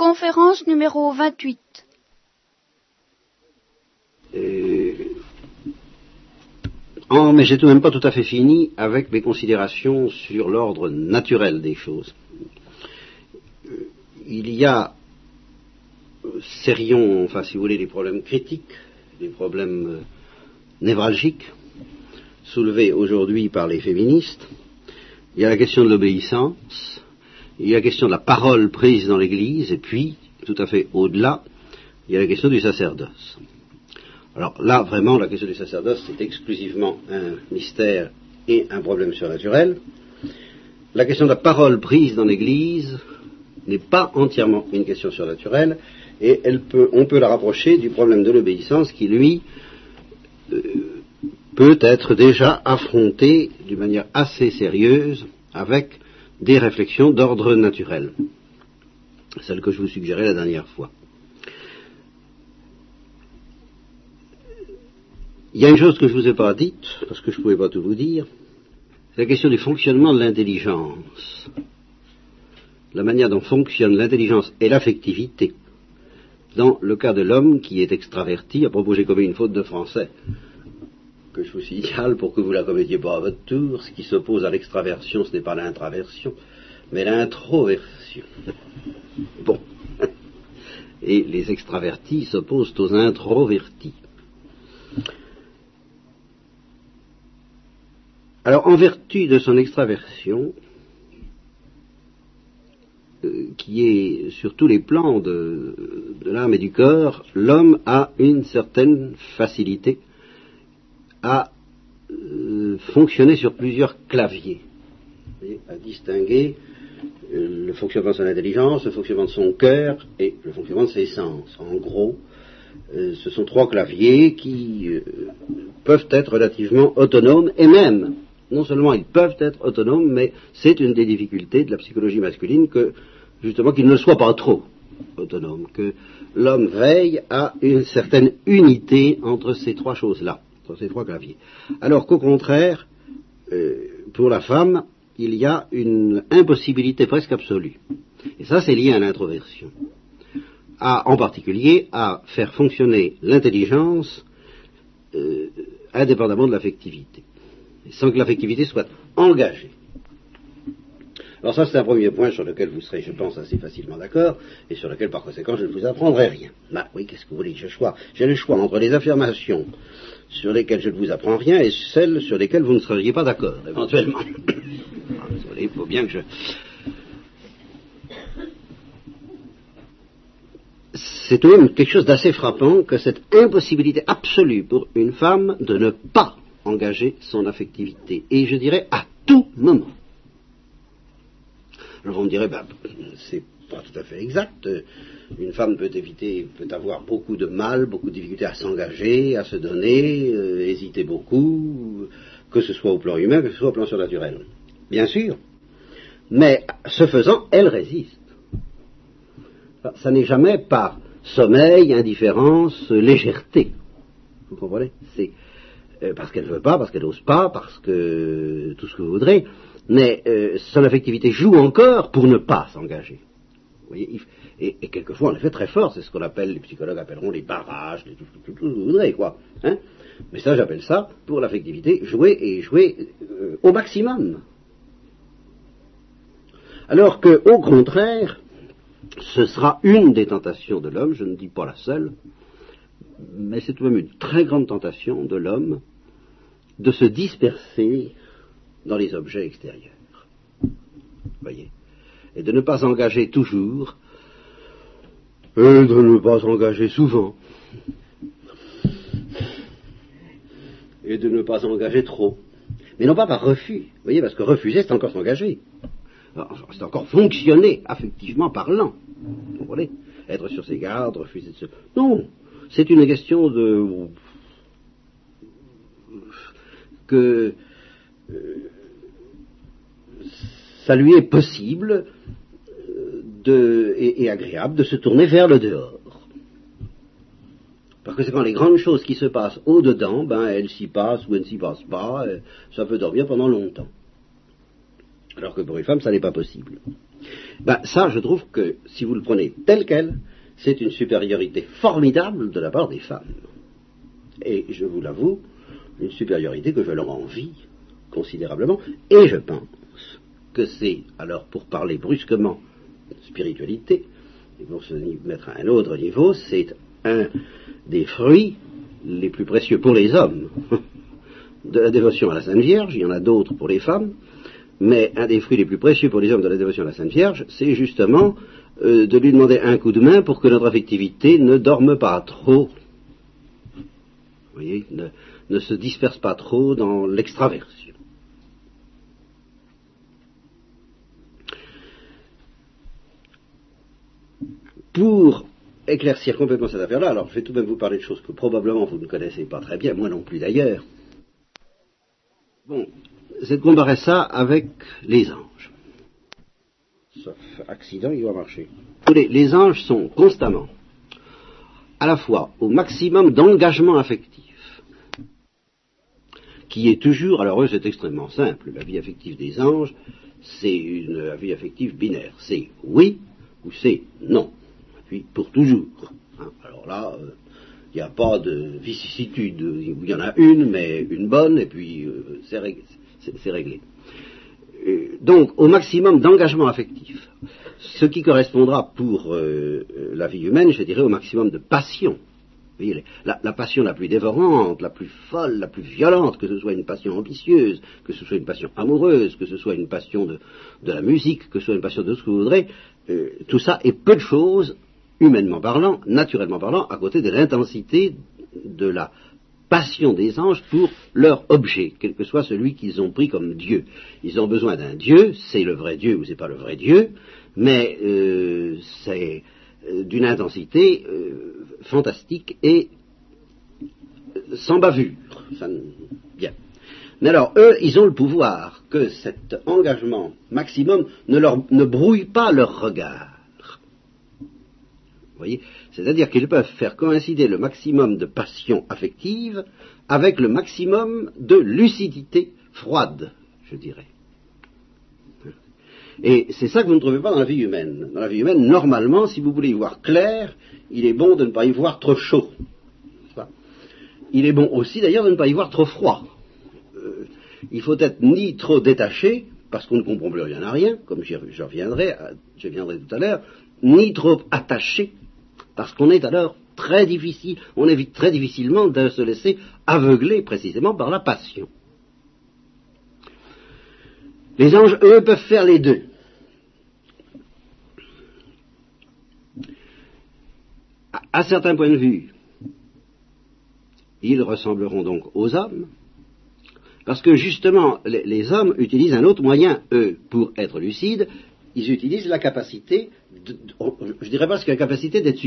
Conférence numéro 28. Euh, oh, mais j'ai tout de même pas tout à fait fini avec mes considérations sur l'ordre naturel des choses. Euh, il y a, serions, enfin si vous voulez, des problèmes critiques, des problèmes euh, névralgiques, soulevés aujourd'hui par les féministes. Il y a la question de l'obéissance, il y a la question de la parole prise dans l'Église, et puis, tout à fait au-delà, il y a la question du sacerdoce. Alors là, vraiment, la question du sacerdoce, c'est exclusivement un mystère et un problème surnaturel. La question de la parole prise dans l'Église n'est pas entièrement une question surnaturelle, et elle peut, on peut la rapprocher du problème de l'obéissance qui, lui, euh, peut être déjà affronté d'une manière assez sérieuse avec des réflexions d'ordre naturel, celles que je vous suggérais la dernière fois. Il y a une chose que je ne vous ai pas dite, parce que je ne pouvais pas tout vous dire, c'est la question du fonctionnement de l'intelligence. La manière dont fonctionne l'intelligence et l'affectivité dans le cas de l'homme qui est extraverti. À propos, j'ai commis une faute de français que je vous signale pour que vous la commettiez pas à votre tour. Ce qui s'oppose à l'extraversion, ce n'est pas l'intraversion, mais l'introversion. Bon. Et les extravertis s'opposent aux introvertis. Alors, en vertu de son extraversion, euh, qui est sur tous les plans de, de l'âme et du corps, l'homme a une certaine facilité à euh, fonctionner sur plusieurs claviers, à distinguer euh, le fonctionnement de son intelligence, le fonctionnement de son cœur et le fonctionnement de ses sens. En gros, euh, ce sont trois claviers qui peuvent être relativement autonomes et même, non seulement ils peuvent être autonomes, mais c'est une des difficultés de la psychologie masculine que, justement, qu'ils ne soient pas trop autonomes, que l'homme veille à une certaine unité entre ces trois choses-là ces trois claviers. Alors qu'au contraire, euh, pour la femme, il y a une impossibilité presque absolue. Et ça, c'est lié à l'introversion. en particulier, à faire fonctionner l'intelligence euh, indépendamment de l'affectivité, sans que l'affectivité soit engagée. Alors ça, c'est un premier point sur lequel vous serez, je pense, assez facilement d'accord, et sur lequel, par conséquent, je ne vous apprendrai rien. Bah oui, qu'est-ce que vous voulez J'ai le choix entre les affirmations sur lesquelles je ne vous apprends rien et celles sur lesquelles vous ne seriez pas d'accord, éventuellement. il faut bien que je... C'est tout de même quelque chose d'assez frappant que cette impossibilité absolue pour une femme de ne pas engager son affectivité, et je dirais à tout moment. Alors on dirait, ben, c'est pas tout à fait exact. Une femme peut éviter, peut avoir beaucoup de mal, beaucoup de difficultés à s'engager, à se donner, euh, hésiter beaucoup, que ce soit au plan humain, que ce soit au plan surnaturel. Bien sûr. Mais ce faisant, elle résiste. Ça n'est jamais par sommeil, indifférence, légèreté. Vous comprenez? C'est euh, parce qu'elle ne veut pas, parce qu'elle n'ose pas, parce que tout ce que vous voudrez mais euh, son affectivité joue encore pour ne pas s'engager. Et, et, quelquefois, en effet, très fort, c'est ce qu'on appelle, les psychologues appelleront les barrages, tout, ce que vous voudrez, quoi. Hein mais ça, j'appelle ça, pour l'affectivité, jouer et jouer euh, au maximum. Alors que, au contraire, ce sera une des tentations de l'homme, je ne dis pas la seule, mais c'est tout de même une très grande tentation de l'homme de se disperser dans les objets extérieurs. Voyez Et de ne pas engager toujours, et de ne pas engager souvent, et de ne pas engager trop. Mais non pas par refus, voyez, parce que refuser, c'est encore s'engager. C'est encore fonctionner, affectivement parlant. Vous comprenez? Être sur ses gardes, refuser de se... Non, c'est une question de... que euh, ça lui est possible euh, et, agréable de se tourner vers le dehors. Parce que c'est quand les grandes choses qui se passent au-dedans, ben, elles s'y passent ou elles ne s'y passent pas, ça peut dormir pendant longtemps. Alors que pour une femme, ça n'est pas possible. Ben, ça, je trouve que si vous le prenez tel quel, c'est une supériorité formidable de la part des femmes. Et je vous l'avoue, une supériorité que je leur envie considérablement, et je pense que c'est, alors pour parler brusquement spiritualité, et pour se mettre à un autre niveau, c'est un des fruits les plus précieux pour les hommes de la dévotion à la Sainte Vierge, il y en a d'autres pour les femmes, mais un des fruits les plus précieux pour les hommes de la dévotion à la Sainte Vierge, c'est justement euh, de lui demander un coup de main pour que notre affectivité ne dorme pas trop. Voyez, ne se disperse pas trop dans l'extraversion. Pour éclaircir complètement cette affaire-là, alors je vais tout de même vous parler de choses que probablement vous ne connaissez pas très bien, moi non plus d'ailleurs. Bon, c'est de comparer ça avec les anges. Sauf accident, il va marcher. Les, les anges sont constamment, à la fois au maximum d'engagement affectif, qui est toujours, alors eux c'est extrêmement simple, la vie affective des anges, c'est une vie affective binaire, c'est oui ou c'est non puis pour toujours. Hein. Alors là, il euh, n'y a pas de vicissitude. Il y en a une, mais une bonne, et puis euh, c'est réglé. donc, au maximum d'engagement affectif, ce qui correspondra pour euh, la vie humaine, je dirais, au maximum de passion. La, passion la plus dévorante, la plus folle, la plus violente, que ce soit une passion ambitieuse, que ce soit une passion amoureuse, que ce soit une passion de la musique, que ce soit une passion de ce que vous voudrez, tout ça est peu de choses humainement parlant, naturellement parlant, à côté de l'intensité de la passion des anges pour leur objet, quel que soit celui qu'ils ont pris comme Dieu. Ils ont besoin d'un Dieu, c'est le vrai Dieu ou c'est pas le vrai Dieu, mais euh, c'est euh, d'une intensité euh, fantastique et sans bavure. bien. Mais alors, eux, ils ont le pouvoir que cet engagement maximum ne, leur, ne brouille pas leur regard. C'est-à-dire qu'ils peuvent faire coïncider le maximum de passion affective avec le maximum de lucidité froide, je dirais. Et c'est ça que vous ne trouvez pas dans la vie humaine. Dans la vie humaine, normalement, si vous voulez y voir clair, il est bon de ne pas y voir trop chaud. Il est bon aussi d'ailleurs de ne pas y voir trop froid. Euh, il faut être ni trop détaché, parce qu'on ne comprend plus rien à rien, comme j'y reviendrai, je viendrai tout à l'heure, ni trop attaché, parce qu'on est alors très difficile, on évite très difficilement de se laisser aveugler précisément par la passion. Les anges, eux, peuvent faire les deux. À, certains points de vue, ils ressembleront donc aux hommes, parce que justement, les, hommes utilisent un autre moyen, eux, pour être lucides, ils utilisent la capacité, je dirais pas la capacité d'être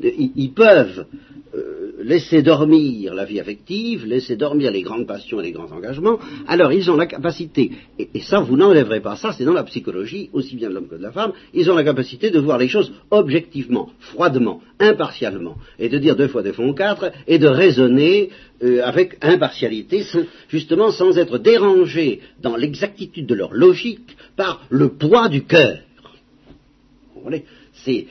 Ils, peuvent euh, laisser dormir la vie affective, laisser dormir les grandes passions et les grands engagements, alors ils ont la capacité, et, ça vous n'enlèverez pas ça, c'est dans la psychologie, aussi bien de l'homme que de la femme, ils ont la capacité de voir les choses objectivement, froidement, impartialement, et de dire deux fois deux font quatre, et de raisonner euh, avec impartialité, justement sans être dérangés dans l'exactitude de leur logique par le poids du cœur. C'est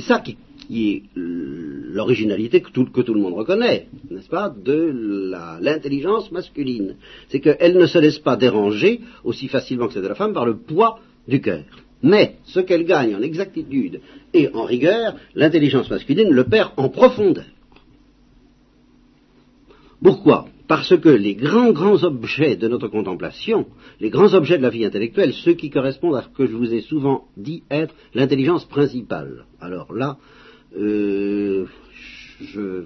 ça qui, est l'originalité que tout, le monde reconnaît, n'est-ce pas, de l'intelligence masculine. C'est qu'elle ne se laisse pas déranger aussi facilement que celle de la femme par le poids du cœur. Mais ce qu'elle gagne en exactitude et en rigueur, l'intelligence masculine le perd en profondeur. Pourquoi? Parce que les grands, grands objets de notre contemplation, les grands objets de la vie intellectuelle, ceux qui correspondent à ce que je vous ai souvent dit être l'intelligence principale. Alors là, euh, je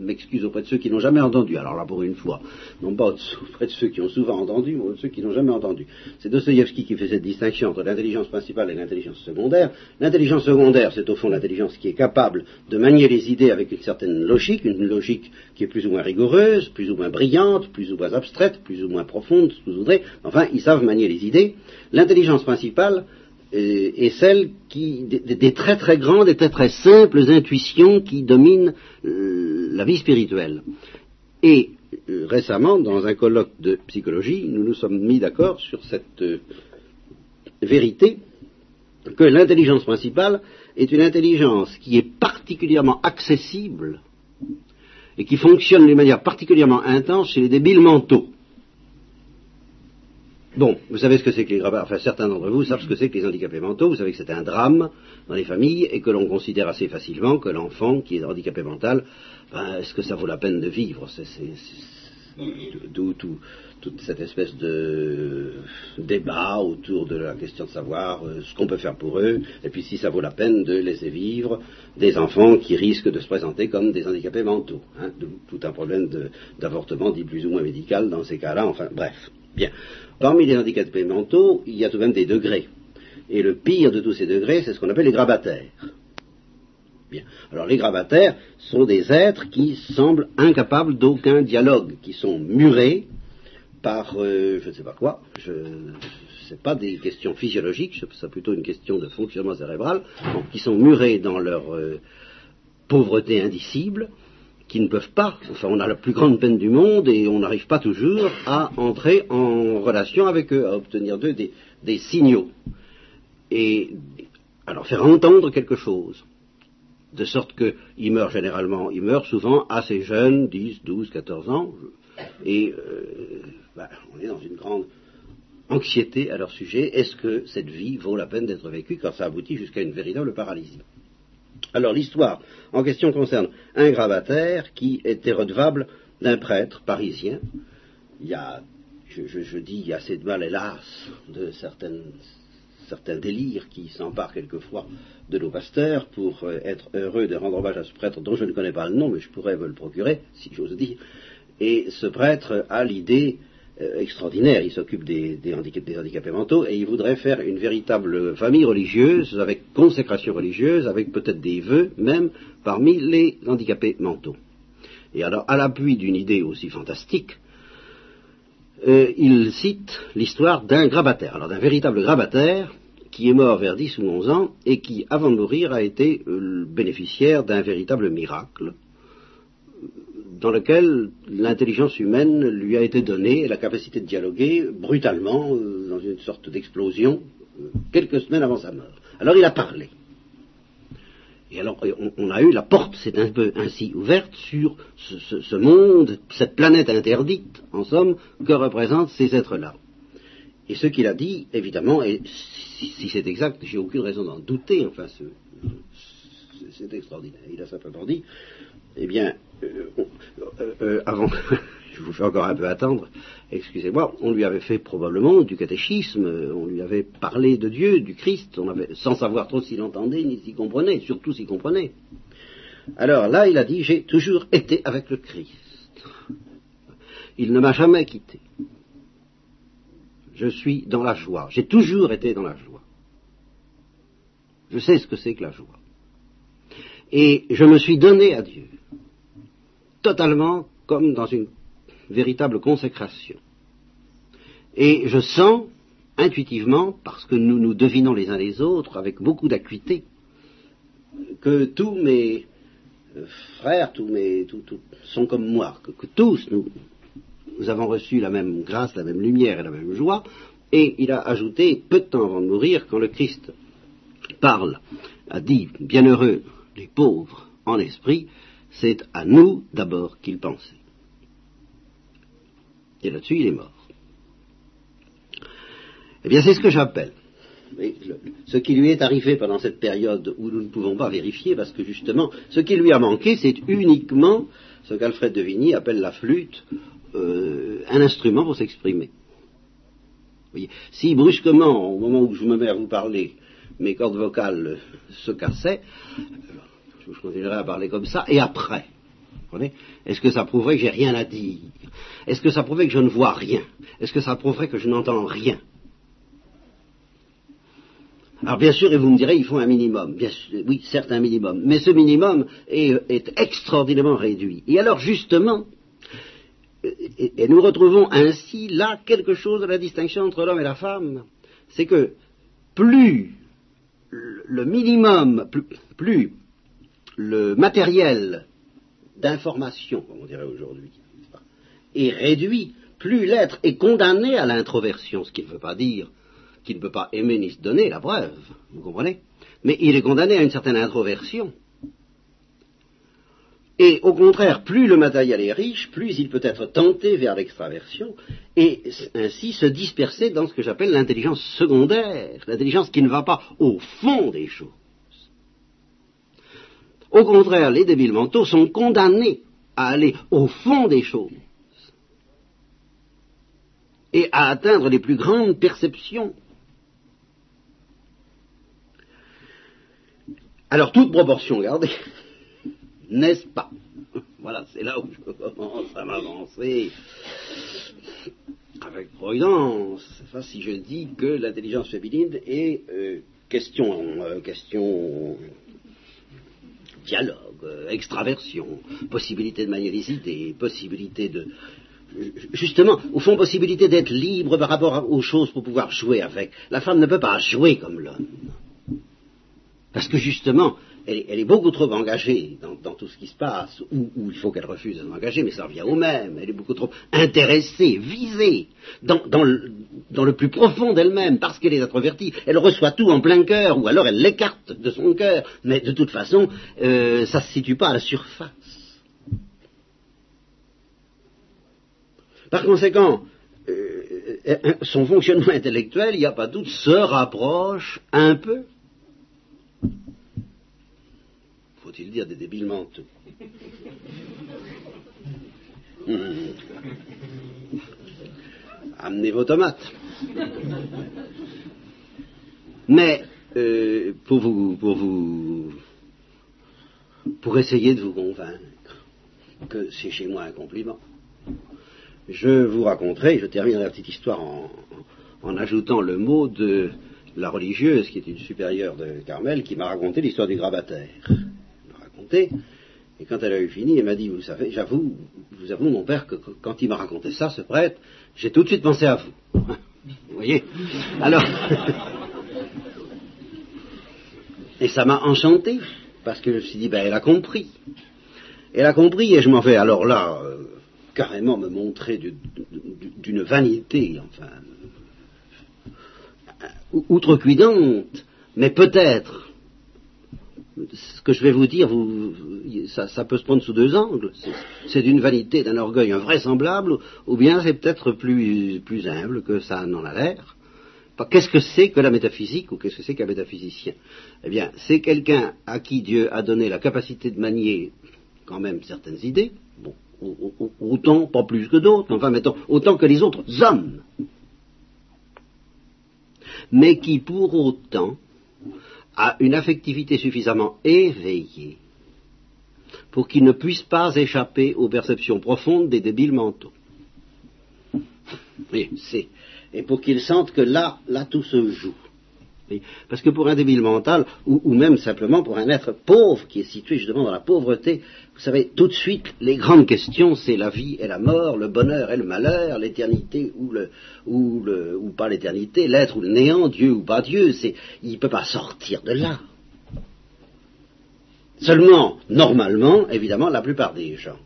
m'excuse auprès de ceux qui n'ont jamais entendu. Alors là, pour une fois, non pas auprès de ceux qui ont souvent entendu, mais de ceux qui n'ont jamais entendu. C'est Dostoïevski qui fait cette distinction entre l'intelligence principale et l'intelligence secondaire. L'intelligence secondaire, c'est au fond l'intelligence qui est capable de manier les idées avec une certaine logique, une logique qui est plus ou moins rigoureuse, plus ou moins brillante, plus ou moins abstraite, plus ou moins profonde, si vous voudrez. Enfin, ils savent manier les idées. L'intelligence principale, et celle qui, des, très très grandes et très très simples intuitions qui dominent euh, la vie spirituelle. Et euh, récemment, dans un colloque de psychologie, nous nous sommes mis d'accord sur cette euh, vérité que l'intelligence principale est une intelligence qui est particulièrement accessible et qui fonctionne d'une manière particulièrement intense chez les débiles mentaux. Bon, vous savez ce que c'est que les gravats, enfin certains d'entre vous savent ce que c'est que les handicapés mentaux, vous savez que c'est un drame dans les familles et que l'on considère assez facilement que l'enfant qui est handicapé mental, ben, est-ce que ça vaut la peine de vivre? D'où toute cette espèce de débat autour de la question de savoir euh, ce qu'on peut faire pour eux, et puis si ça vaut la peine de laisser vivre des enfants qui risquent de se présenter comme des handicapés mentaux. Hein, tout un problème d'avortement dit plus ou moins médical dans ces cas-là, enfin bref. Bien. Parmi les handicapés mentaux, il y a tout de même des degrés. Et le pire de tous ces degrés, c'est ce qu'on appelle les grabataires. Bien. Alors les grabataires sont des êtres qui semblent incapables d'aucun dialogue, qui sont murés par euh, je ne sais pas quoi. Ce n'est pas des questions physiologiques, c'est plutôt une question de fonctionnement cérébral, qui sont murés dans leur euh, pauvreté indicible, qui ne peuvent pas, enfin on a la plus grande peine du monde et on n'arrive pas toujours à entrer en relation avec eux, à obtenir d'eux des, signaux. Et leur faire entendre quelque chose. De sorte qu'ils meurent généralement, ils meurent souvent assez jeunes, 10, 12, 14 ans, et euh, bah, on est dans une grande anxiété à leur sujet. Est-ce que cette vie vaut la peine d'être vécue quand ça aboutit jusqu'à une véritable paralysie? Alors l'histoire en question concerne un gravataire qui était redevable d'un prêtre parisien. Il y a, je, dis, assez de mal, hélas, de certains délires qui s'emparent quelquefois de nos pasteurs pour euh, être heureux de rendre hommage à ce prêtre dont je ne connais pas le nom, mais je pourrais me le procurer, si j'ose dire. Et ce prêtre a l'idée extraordinaire. Il s'occupe des, handicapés mentaux et il voudrait faire une véritable famille religieuse, avec consécration religieuse, avec peut-être des vœux même parmi les handicapés mentaux. Et alors, à l'appui d'une idée aussi fantastique, euh, il cite l'histoire d'un grabataire, alors d'un véritable grabataire qui est mort vers 10 ou 11 ans et qui, avant de mourir, a été euh, bénéficiaire d'un véritable miracle dans lequel l'intelligence humaine lui a été donnée, la capacité de dialoguer brutalement, euh, dans une sorte d'explosion, euh, quelques semaines avant sa mort. Alors il a parlé. Et alors on, a eu, la porte s'est un peu ainsi ouverte sur ce, monde, cette planète interdite, en somme, que représentent ces êtres-là. Et ce qu'il a dit, évidemment, et si, c'est exact, j'ai aucune raison d'en douter, enfin, c'est extraordinaire. Il a simplement dit, eh bien, avant, je vous fais encore un peu attendre, excusez-moi, on lui avait fait probablement du catéchisme, on lui avait parlé de Dieu, du Christ, sans savoir trop s'il entendait ni s'il comprenait, surtout s'il comprenait. Alors là, il a dit, j'ai toujours été avec le Christ. Il ne m'a jamais quitté. Je suis dans la joie. J'ai toujours été dans la joie. Je sais ce que c'est que la joie. Et je me suis donné à Dieu totalement comme dans une véritable consécration. Et je sens intuitivement, parce que nous nous devinons les uns les autres avec beaucoup d'acuité, que tous mes euh, frères, tous mes, sont comme moi, que, tous nous, nous avons reçu la même grâce, la même lumière et la même joie. Et il a ajouté, peu de temps avant de mourir, quand le Christ parle, a dit, bienheureux les pauvres en esprit, c'est à nous d'abord qu'il pensait. Et là-dessus, il est mort. Eh bien, c'est ce que j'appelle. Ce qui lui est arrivé pendant cette période où nous ne pouvons pas vérifier, parce que justement, ce qui lui a manqué, c'est uniquement ce qu'Alfred de Vigny appelle la flûte, euh, un instrument pour s'exprimer. Si brusquement, au moment où je me mets à vous parler, mes cordes vocales se cassaient, je continuerai à parler comme ça, et après. Est-ce que ça prouverait que j'ai rien à dire Est-ce que ça prouverait que je ne vois rien Est-ce que ça prouverait que je n'entends rien alors bien sûr, et vous me direz, il faut un minimum. Oui, certes un minimum. Mais ce minimum est extraordinairement réduit. Et alors justement, et, nous retrouvons ainsi là quelque chose de la distinction entre l'homme et la femme. C'est que plus le minimum, plus le matériel d'information, comme on dirait aujourd'hui, est réduit, plus l'être est condamné à l'introversion, ce qui ne veut pas dire qui ne peut pas aimer ni se donner, la preuve, vous comprenez? Mais il est condamné à une certaine introversion. Et au contraire, plus le matériel est riche, plus il peut être tenté vers l'extraversion et ainsi se disperser dans ce que j'appelle l'intelligence secondaire, l'intelligence qui ne va pas au fond des choses. Au contraire, les débiles mentaux sont condamnés à aller au fond des choses et à atteindre les plus grandes perceptions. Alors, toute proportion gardée, n'est-ce pas? Voilà, c'est là où je commence à m'avancer avec prudence. Enfin, si je dis que l'intelligence féminine est euh, question, euh, question dialogue, euh, extraversion, possibilité de magnéticité, possibilité de... Justement, au fond, possibilité d'être libre par rapport aux choses pour pouvoir jouer avec. La femme ne peut pas jouer comme l'homme. Parce que justement, elle, est beaucoup trop engagée dans, tout ce qui se passe, ou, il faut qu'elle refuse de s'engager, mais ça revient au même. Elle est beaucoup trop intéressée, visée, dans, le, plus profond d'elle-même, parce qu'elle est introvertie. Elle reçoit tout en plein cœur, ou alors elle l'écarte de son cœur, mais de toute façon, euh, ça ne se situe pas à la surface. Par conséquent, euh, son fonctionnement intellectuel, il n'y a pas de doute, se rapproche un peu faut-il dire, des débiles mentaux. Amenez vos tomates. Mais euh, pour vous, pour vous, pour essayer de vous convaincre que c'est chez moi un compliment, je vous raconterai, je terminerai la petite histoire en, en ajoutant le mot de la religieuse, qui est une supérieure de Carmel, qui m'a raconté l'histoire du grabataire. Et quand elle a eu fini, elle m'a dit, vous savez, j'avoue, vous avoue, mon père, que quand il m'a raconté ça, ce prêtre, j'ai tout de suite pensé à vous. vous voyez? Alors, et ça m'a enchanté, parce que je me suis dit, ben, elle a compris. Elle a compris, et je m'en vais alors là, euh, carrément me montrer d'une vanité, enfin, outrecuidante, mais peut-être ce que je vais vous dire, ça, peut se prendre sous deux angles. C'est d'une vanité, d'un orgueil invraisemblable, ou bien c'est peut-être plus, humble que ça n'en a l'air. Qu'est-ce que c'est que la métaphysique ou qu'est-ce que c'est qu'un métaphysicien? Eh bien, c'est quelqu'un à qui Dieu a donné la capacité de manier quand même certaines idées, bon, autant, pas plus que d'autres, enfin mettons, autant que les autres hommes, mais qui pour autant a une affectivité suffisamment éveillée pour qu'il ne puisse pas échapper aux perceptions profondes des débiles mentaux. et pour qu'il sente que là, là tout se joue. Parce que pour un débile mental, ou, même simplement pour un être pauvre qui est situé justement dans la pauvreté, vous savez, tout de suite, les grandes questions, c'est la vie et la mort, le bonheur et le malheur, l'éternité ou, ou, pas l'éternité, l'être ou le néant, Dieu ou pas Dieu. Il ne peut pas sortir de là. Seulement, normalement, évidemment, la plupart des gens,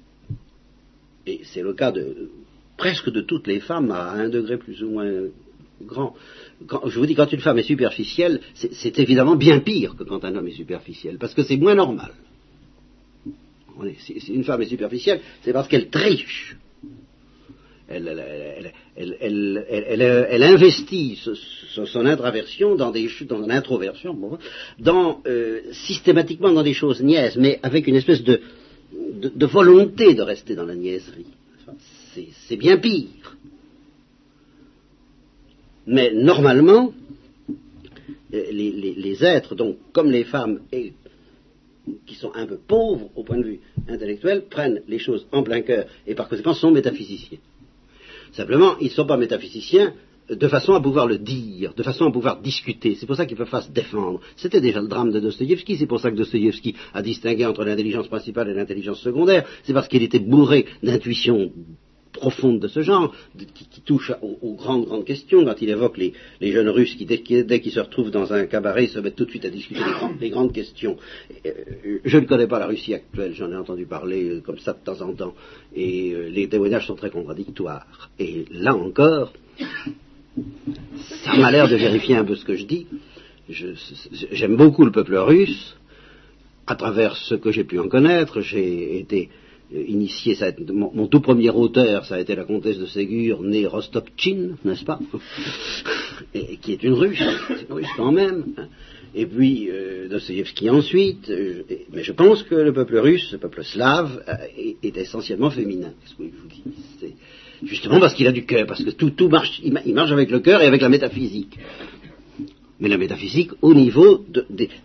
et c'est le cas de presque de toutes les femmes à un degré plus ou moins grand, je vous dis, quand une femme est superficielle, c'est évidemment bien pire que quand un homme est superficiel, parce que c'est moins normal. Si, une femme est superficielle, c'est parce qu'elle triche. Elle, investit son, introversion dans des dans euh, systématiquement dans des choses niaises, mais avec une espèce de volonté de rester dans la niaiserie. C'est bien pire. Mais normalement, euh, les, êtres, donc comme les femmes, qui sont un peu pauvres au point de vue intellectuel, prennent les choses en plein cœur et par conséquent sont métaphysiciens. Simplement, ils ne sont pas métaphysiciens de façon à pouvoir le dire, de façon à pouvoir discuter. C'est pour ça qu'ils peuvent pas se défendre. C'était déjà le drame de Dostoïevski, c'est pour ça que Dostoïevski a distingué entre l'intelligence principale et l'intelligence secondaire. C'est parce qu'il était bourré d'intuitions profonde de ce genre, qui, touche aux, grandes, grandes questions, quand il évoque les, jeunes Russes qui, dès, qu'ils se retrouvent dans un cabaret, se mettent tout de suite à discuter les, grandes, questions. Euh, je ne connais pas la Russie actuelle, j'en ai entendu parler euh, comme ça de temps en temps, et euh, les témoignages sont très contradictoires. Et là encore, ça m'a l'air de vérifier un peu ce que je dis. J'aime beaucoup le peuple russe. À travers ce que j'ai pu en connaître, j'ai été initié, ça mon, tout premier auteur, ça a été la comtesse de Ségur, née Rostopchin, n'est-ce pas Qui est une russe, une russe quand même. Hein. Et puis euh, ensuite. Euh, mais je pense que le peuple russe, le peuple slave, euh, est, essentiellement féminin. ce que je vous dis? Justement parce qu'il a du cœur, parce que tout, tout marche, il marche avec le cœur et avec la métaphysique mais la métaphysique au niveau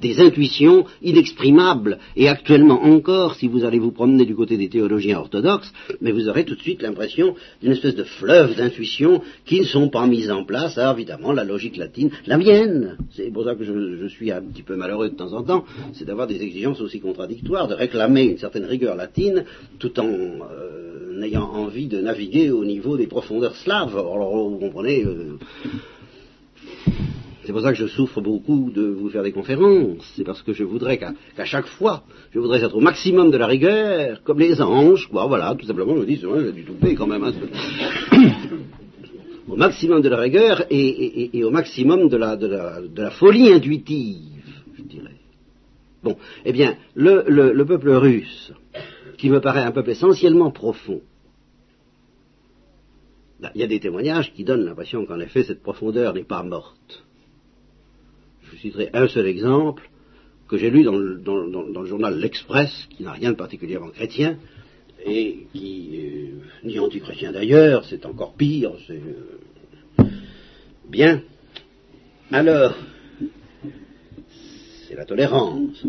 des intuitions inexprimables. Et actuellement encore, si vous allez vous promener du côté des théologiens orthodoxes, mais vous aurez tout de suite l'impression d'une espèce de fleuve d'intuitions qui ne sont pas mises en place. Alors évidemment, la logique latine, la mienne, c'est pour ça que je, suis un petit peu malheureux de temps en temps, c'est d'avoir des exigences aussi contradictoires, de réclamer une certaine rigueur latine, tout en euh, ayant envie de naviguer au niveau des profondeurs slaves. Alors, vous comprenez. Euh, c'est pour ça que je souffre beaucoup de vous faire des conférences. C'est parce que je voudrais qu'à chaque fois, je voudrais être au maximum de la rigueur, comme les anges. voilà, tout simplement, je me dis, j'ai du toupet quand même. Hein, au maximum de la rigueur et, au maximum de la, folie intuitive, je dirais. Bon, eh bien, le, le peuple russe, qui me paraît un peuple essentiellement profond, il y a des témoignages qui donnent l'impression qu'en effet cette profondeur n'est pas morte citerai un seul exemple que j'ai lu dans le, journal L'Express, qui n'a rien de particulièrement chrétien, et qui, euh, ni anti-chrétien d'ailleurs, c'est encore pire, c'est euh, bien. Alors, c'est la tolérance,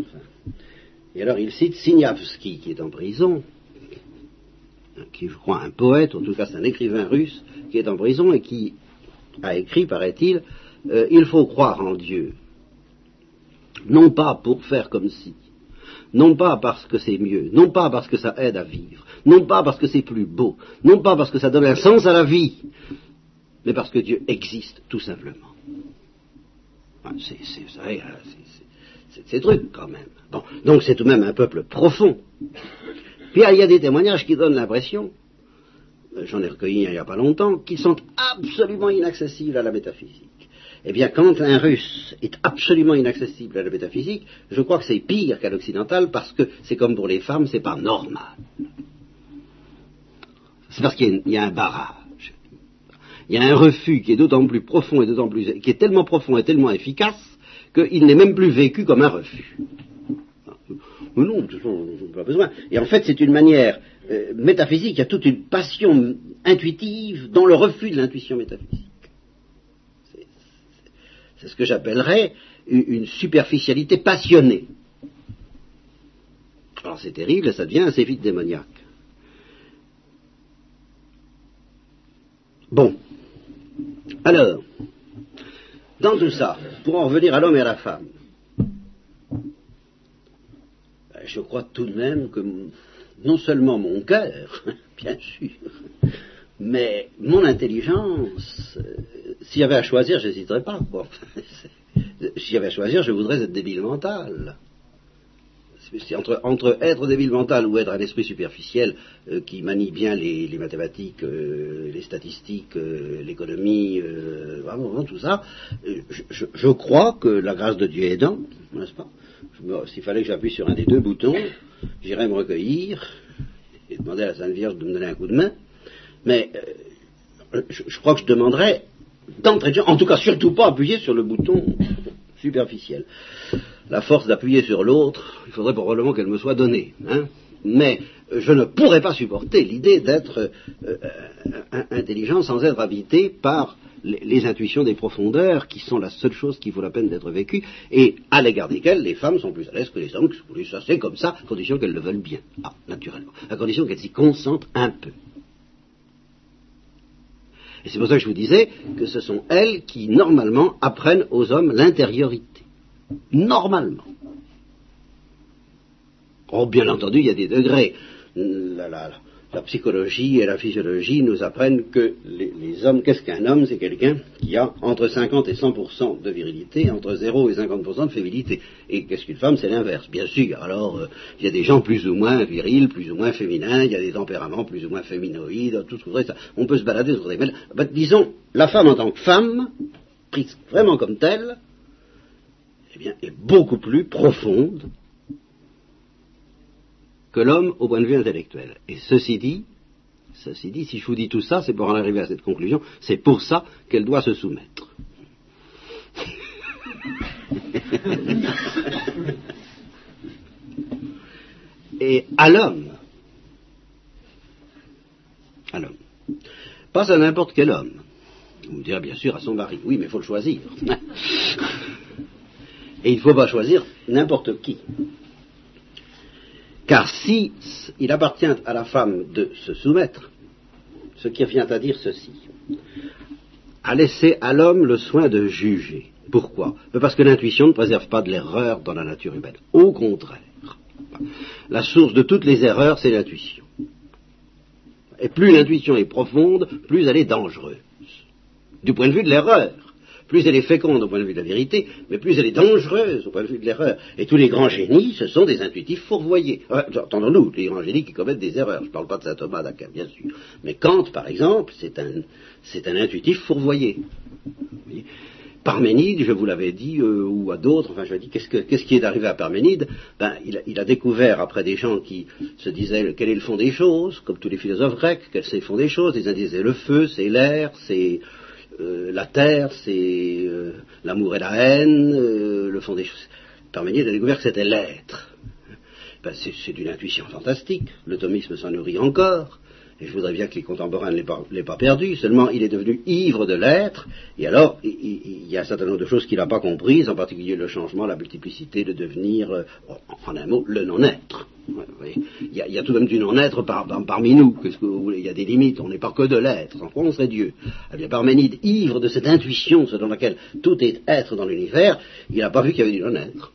Et alors il cite Signavski, qui est en prison, qui je crois un poète, en tout cas c'est un écrivain russe, qui est en prison et qui a écrit, paraît-il, euh, Il faut croire en Dieu non pas pour faire comme si, non pas parce que c'est mieux, non pas parce que ça aide à vivre, non pas parce que c'est plus beau, non pas parce que ça donne un sens à la vie, mais parce que Dieu existe tout simplement. C'est ces trucs quand même. Bon, donc c'est tout de même un peuple profond. Puis il y a des témoignages qui donnent l'impression, j'en ai recueilli il n'y a pas longtemps, qu'ils sont absolument inaccessibles à la métaphysique. Eh bien, quand un russe est absolument inaccessible à la métaphysique, je crois que c'est pire qu'à l'occidental parce que c'est comme pour les femmes, c'est pas normal. C'est parce qu'il y, a un barrage. Il y a un refus qui est d'autant plus profond et d'autant plus, qui est tellement profond et tellement efficace qu'il n'est même plus vécu comme un refus. Non, toute façon, pas besoin. Et en fait, c'est une manière euh, métaphysique, il y a toute une passion intuitive dans le refus de l'intuition métaphysique. C'est ce que j'appellerais une superficialité passionnée. Alors c'est terrible, ça devient assez vite démoniaque. Bon. Alors, dans tout ça, pour en revenir à l'homme et à la femme, ben, je crois tout de même que non seulement mon cœur, bien sûr, mais mon intelligence, euh, s'il y avait à choisir, j'hésiterais pas. s'il y avait à choisir, je voudrais être débile mental. Entre, entre, être débile mental ou être un esprit superficiel euh, qui manie bien les, mathématiques, euh, les statistiques, l'économie, vraiment tout ça, je, je, crois que la grâce de Dieu aidant, n'est-ce pas? S'il fallait que j'appuie sur un des deux boutons, j'irais me recueillir et demander à la Sainte Vierge de me donner un coup de main mais euh, je, crois que je demanderais d'entrée de jeu, en tout cas surtout pas appuyer sur le bouton superficiel. La force d'appuyer sur l'autre, il faudrait probablement qu'elle me soit donnée. Hein. mais je ne pourrais pas supporter l'idée d'être euh, intelligent sans être habité par les, intuitions des profondeurs qui sont la seule chose qui vaut la peine d'être vécue et à l'égard desquelles les femmes sont plus à l'aise que les hommes. Ça c'est comme ça, à condition qu'elles le veulent bien. Ah, naturellement. À condition qu'elles s'y consentent un peu. Et c'est pour ça que je vous disais que ce sont elles qui, normalement, apprennent aux hommes l'intériorité. Normalement. Oh, bien entendu, il y a des degrés. La, la psychologie et la physiologie nous apprennent que les, hommes, qu'est-ce qu'un homme? C'est quelqu'un qui a entre 50 et 100% de virilité, entre 0 et 50% de féminité. Et qu'est-ce qu'une femme? C'est l'inverse, bien sûr. Alors, euh, il y a des gens plus ou moins virils, plus ou moins féminins, il y a des tempéraments plus ou moins féminoïdes, tout ce vous ça. On peut se balader sur des mêles. Ben, disons, la femme en tant que femme, prise vraiment comme telle, eh bien, est beaucoup plus profonde que l'homme au point de vue intellectuel. Et ceci dit, ceci dit, si je vous dis tout ça, c'est pour en arriver à cette conclusion, c'est pour ça qu'elle doit se soumettre. Et à l'homme, à l'homme, pas à n'importe quel homme. Vous me direz bien sûr à son mari, oui, mais il faut le choisir. Et il ne faut pas choisir n'importe qui. Car si il appartient à la femme de se soumettre, ce qui vient à dire ceci, à laisser à l'homme le soin de juger. Pourquoi? Parce que l'intuition ne préserve pas de l'erreur dans la nature humaine. Au contraire, la source de toutes les erreurs, c'est l'intuition. Et plus l'intuition est profonde, plus elle est dangereuse. Du point de vue de l'erreur. Plus elle est féconde au point de vue de la vérité, mais plus elle est dangereuse au point de vue de l'erreur. Et tous les grands génies, ce sont des intuitifs fourvoyés. Entendons-nous, les grands génies qui commettent des erreurs. Je ne parle pas de saint Thomas d'Aquin, bien sûr. Mais Kant, par exemple, c'est un, intuitif fourvoyé. Parménide, je vous l'avais dit, euh, ou à d'autres, enfin je dis, qu'est-ce, qui est arrivé à Parménide? Ben, il a, découvert, après des gens qui se disaient quel est le fond des choses, comme tous les philosophes grecs, quel c'est le fond des choses, uns disaient le feu, c'est l'air, c'est euh, la terre, c'est euh, l'amour et la haine, euh, le fond des choses. Parménide a découvert que c'était l'être. Ben, c'est d'une intuition fantastique. Le thomisme s'en nourrit encore. Et je voudrais bien que les contemporains ne l'aient pas, perdu, seulement il est devenu ivre de l'être, et alors il, y a un certain nombre de choses qu'il n'a pas comprises, en particulier le changement, la multiplicité, de devenir, euh, en un mot, le non-être. il, y a, tout de même du non-être parmi nous, il y a des limites, on n'est pas que de l'être, en quoi on serait Dieu? Eh bien, Parménide, ivre de cette intuition selon laquelle tout est être dans l'univers, il n'a pas vu qu'il y avait du non-être.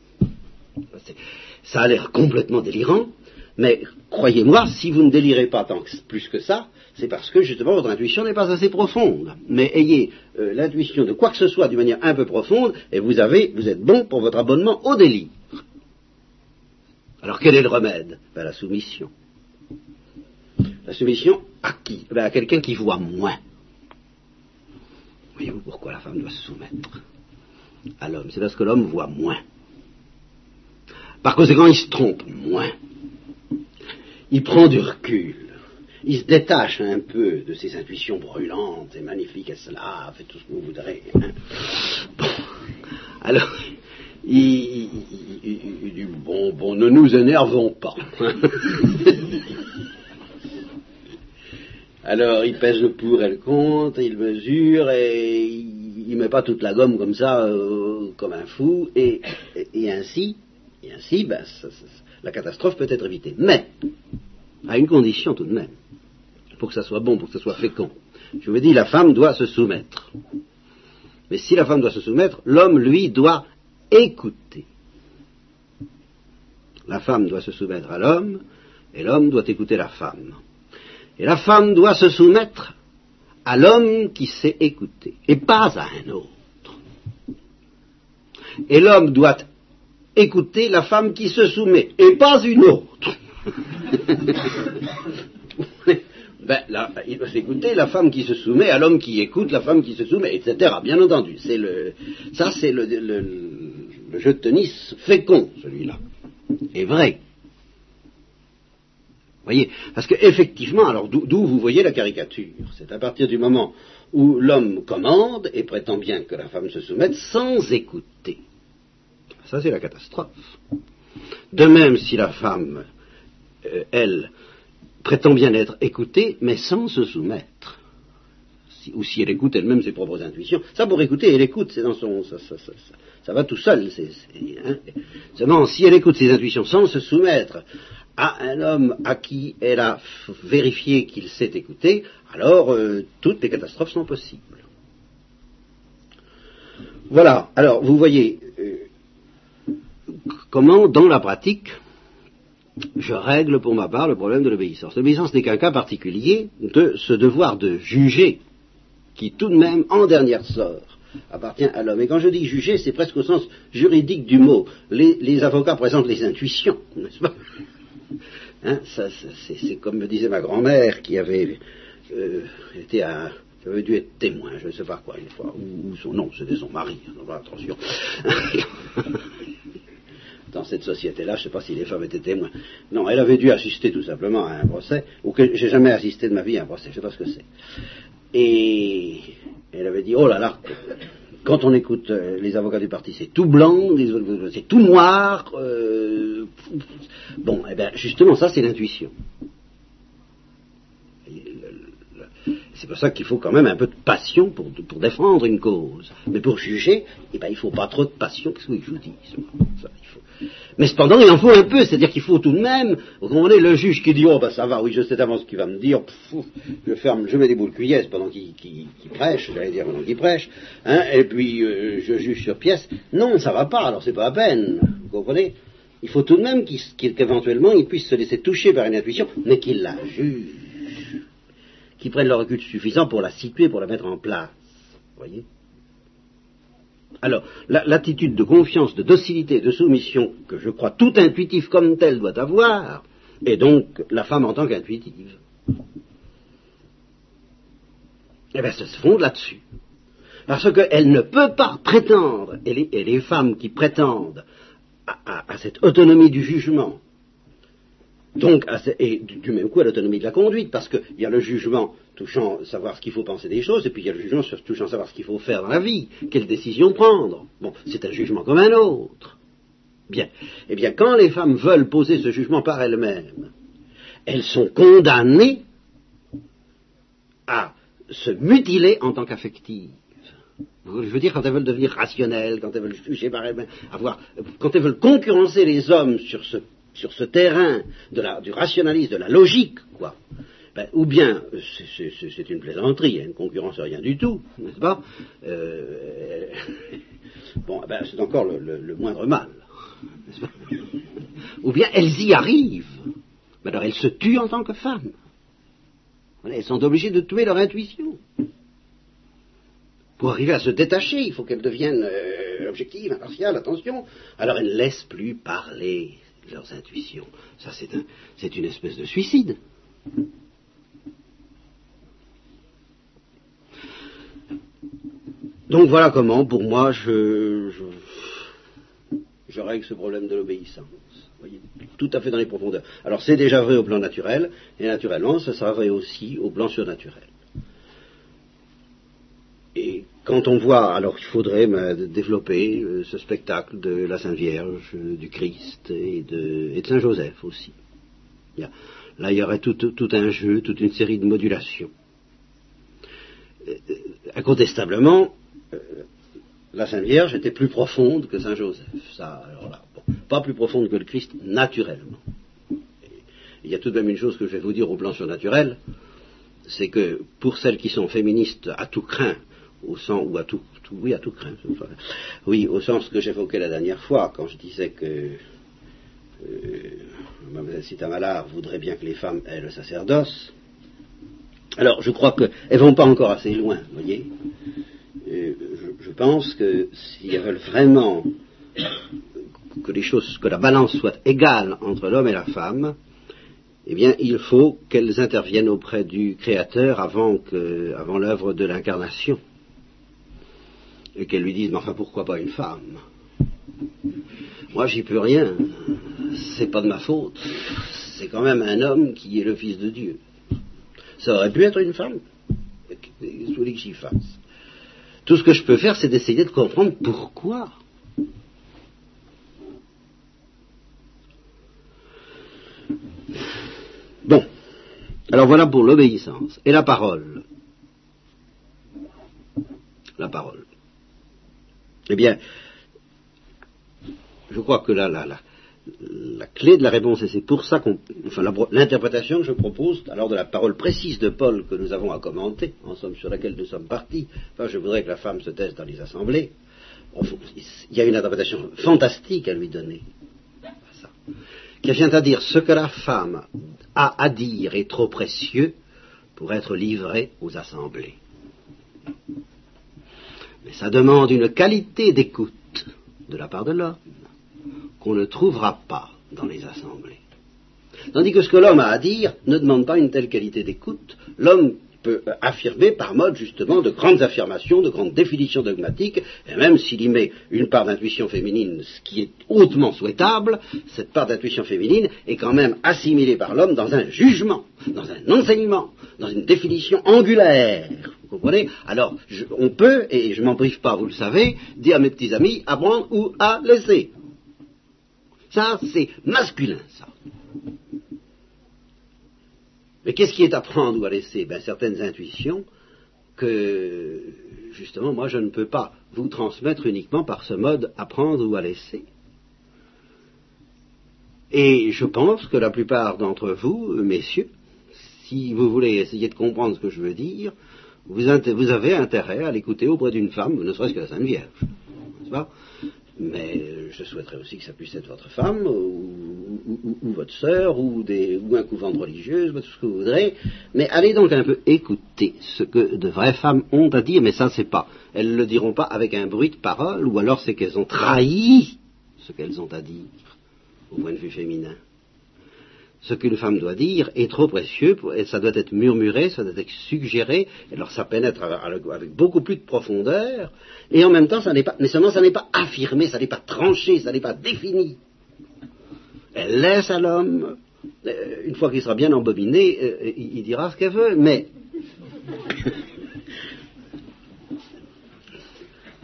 Ça a l'air complètement délirant, mais croyez-moi, si vous ne délirez pas tant plus que ça, c'est parce que justement votre intuition n'est pas assez profonde. Mais ayez euh, l'intuition de quoi que ce soit d'une manière un peu profonde, et vous avez, vous êtes bon pour votre abonnement au délire. Alors quel est le remède? Ben, La soumission. La soumission à qui? Ben, À quelqu'un qui voit moins. Voyez-vous pourquoi la femme doit se soumettre à l'homme? C'est parce que l'homme voit moins. Par conséquent, il se trompe moins il prend du recul. Il se détache un peu de ses intuitions brûlantes et magnifiques, et cela, fait tout ce que vous voudrez. Hein. Alors, il, dit, bon, bon, ne nous énervons pas. Alors, il pèse le pour et le contre, il mesure, et il, met pas toute la gomme comme ça, euh, comme un fou, et, ainsi, et ainsi, ben, la catastrophe peut être évitée. Mais, à une condition tout de même, pour que ça soit bon, pour que ça soit fécond. Je vous dis, la femme doit se soumettre. Mais si la femme doit se soumettre, l'homme, lui, doit écouter. La femme doit se soumettre à l'homme, et l'homme doit écouter la femme. Et la femme doit se soumettre à l'homme qui sait écouter, et pas à un autre. Et l'homme doit écouter la femme qui se soumet, et pas une autre. ben, il doit s'écouter la femme qui se soumet à l'homme qui écoute, la femme qui se soumet, etc. Bien entendu, c'est le, ça c'est le, jeu de tennis fécond, celui-là, et vrai. Voyez, parce qu'effectivement, alors d'où vous voyez la caricature, c'est à partir du moment où l'homme commande et prétend bien que la femme se soumette sans écouter. Ça, c'est la catastrophe. De même, si la femme euh, elle, prétend bien être écoutée, mais sans se soumettre. ou si elle écoute elle-même ses propres intuitions. Ça, pour écouter, elle écoute, c'est dans son. Ça, va tout seul. Hein. Seulement, si elle écoute ses intuitions sans se soumettre à un homme à qui elle a vérifié qu'il sait écouter, alors euh, toutes les catastrophes sont possibles. Voilà. Alors, vous voyez comment, dans la pratique, je règle pour ma part le problème de l'obéissance. L'obéissance n'est qu'un cas particulier de ce devoir de juger qui tout de même, en dernière sort, appartient à l'homme. Et quand je dis juger, c'est presque au sens juridique du mot. Les, avocats présentent les intuitions, n'est-ce pas? Hein, C'est comme me disait ma grand-mère qui avait euh, été dû être témoin, je ne sais pas quoi, une fois, ou, son nom, c'était son mari, attention. Dans cette société-là, je ne sais pas si les femmes étaient témoins. Non, elle avait dû assister tout simplement à un procès, ou que j'ai jamais assisté de ma vie à un procès, je ne sais pas ce que c'est. Et elle avait dit, oh là là, quand on écoute euh, les avocats du parti, c'est tout blanc, c'est tout noir. Euh, bon, eh bien, justement, ça, c'est l'intuition. C'est pour ça qu'il faut quand même un peu de passion pour, défendre une cause. Mais pour juger, eh ben, il ne faut pas trop de passion. Que vous Mais cependant, il en faut un peu. C'est-à-dire qu'il faut tout de même, vous comprenez, le juge qui dit, oh ben ça va, oui, je sais d'avance ce qu'il va me dire, je ferme, je mets des boules cuillères pendant qu'il prêche, j'allais dire pendant qu'il prêche, hein, et puis euh, je juge sur pièce. Non, ça va pas, alors c'est pas la peine. Vous comprenez Il faut tout de même qu'éventuellement il puisse se laisser toucher par une intuition, mais qu'il la juge qui prennent le recul suffisant pour la situer, pour la mettre en place. voyez alors, l'attitude de confiance, de docilité, de soumission que je crois tout intuitif comme tel doit avoir, est donc la femme en tant qu'intuitive. Eh bien, se fonde là-dessus. Parce qu'elle ne peut pas prétendre, et les, femmes qui prétendent à, cette autonomie du jugement, donc, et du même coup à l'autonomie de la conduite, parce qu'il y a le jugement touchant savoir ce qu'il faut penser des choses, et puis il y a le jugement touchant savoir ce qu'il faut faire dans la vie, quelle décision prendre. Bon, c'est un jugement comme un autre. Bien. Eh bien, quand les femmes veulent poser ce jugement par elles-mêmes, elles sont condamnées à se mutiler en tant qu'affectives. Je veux dire, quand elles veulent devenir rationnelles, quand elles veulent juger par elles-mêmes, quand elles veulent concurrencer les hommes sur ce sur ce terrain du rationalisme, de la logique, quoi, ben, ou bien c'est une plaisanterie, une concurrence rien du tout, n'est-ce pas? Euh, Bon, ben, c'est encore le, moindre mal, Ou bien elles y arrivent, mais alors elles se tuent en tant que femmes. elles sont obligées de tuer leur intuition. Pour arriver à se détacher, il faut qu'elles deviennent euh, objectives, impartiales, attention. Alors elles ne laissent plus parler leurs intuitions. Ça, c'est une espèce de suicide. Donc voilà comment, pour moi, je, règle ce problème de l'obéissance. Voyez, tout à fait dans les profondeurs. Alors c'est déjà vrai au plan naturel, et naturellement, ce sera vrai aussi au plan surnaturel. Et quand on voit, alors il faudrait développer euh, ce spectacle de la Sainte Vierge, du Christ et de, Saint Joseph aussi. là, il y aurait tout, un jeu, toute une série de modulations. Euh, incontestablement, euh, la Sainte Vierge était plus profonde que Saint Joseph. Pas plus profonde que le Christ, naturellement. il y a tout de même une chose que je vais vous dire au plan surnaturel, c'est que pour celles qui sont féministes à tout craint, au sens, oui, à tout craint, oui, au sens que j'évoquais la dernière fois, quand je disais que euh, Mme voudrait bien que les femmes aient le sacerdoce. Alors, je crois qu'elles ne vont pas encore assez loin, vous voyez. Euh, je, pense que si veulent vraiment que les choses, que la balance soit égale entre l'homme et la femme, eh bien, il faut qu'elles interviennent auprès du Créateur avant, avant l'œuvre de l'incarnation et qu'elle lui dise, mais enfin pourquoi pas une femme? Moi j'y peux rien, c'est pas de ma faute, c'est quand même un homme qui est le Fils de Dieu. Ça aurait pu être une femme, qu'est-ce que j'y fasse? Tout ce que je peux faire, c'est d'essayer de comprendre pourquoi. Bon, alors voilà pour l'obéissance. Et la parole La parole. Eh bien, je crois que la, la, clé de la réponse, et c'est pour ça qu'on, enfin, l'interprétation que je propose, alors de la parole précise de Paul que nous avons à commenter, en somme sur laquelle nous sommes partis, enfin, je voudrais que la femme se taise dans les assemblées, il y a une interprétation fantastique à lui donner, qui vient à dire ce que la femme a à dire est trop précieux pour être livré aux assemblées. Mais ça demande une qualité d'écoute de la part de l'homme qu'on ne trouvera pas dans les assemblées. Tandis que ce que l'homme a à dire ne demande pas une telle qualité d'écoute. L'homme peut affirmer par mode justement de grandes affirmations, de grandes définitions dogmatiques, et même s'il y met une part d'intuition féminine, ce qui est hautement souhaitable, cette part d'intuition féminine est quand même assimilée par l'homme dans un jugement, dans un enseignement, dans une définition angulaire. Vous comprenez? Alors, on peut, et je m'en prive pas, vous le savez, dire à mes petits amis, apprendre ou à laisser. Ça, c'est masculin, ça. Mais qu'est-ce qui est à prendre ou à laisser? Ben, Certaines intuitions que, justement, moi, je ne peux pas vous transmettre uniquement par ce mode apprendre ou à laisser. Et je pense que la plupart d'entre vous, messieurs, si vous voulez essayer de comprendre ce que je veux dire, vous, avez intérêt à l'écouter auprès d'une femme, ne serait-ce que la Sainte Vierge. Pas? Mais je souhaiterais aussi que ça puisse être votre femme, ou, votre sœur, ou, un couvent de religieuse, tout ce que vous voudrez. Mais allez donc un peu écouter ce que de vraies femmes ont à dire, mais ça c'est pas. Elles ne le diront pas avec un bruit de parole, ou alors c'est qu'elles ont trahi ce qu'elles ont à dire, au point de vue féminin ce qu'une femme doit dire est trop précieux, et ça doit être murmuré, ça doit être suggéré, alors ça pénètre avec beaucoup plus de profondeur, et en même temps, ça n'est pas, mais seulement ça n'est pas affirmé, ça n'est pas tranché, ça n'est pas défini. Elle laisse à l'homme, euh, une fois qu'il sera bien embobiné, euh, il dira ce qu'elle veut, mais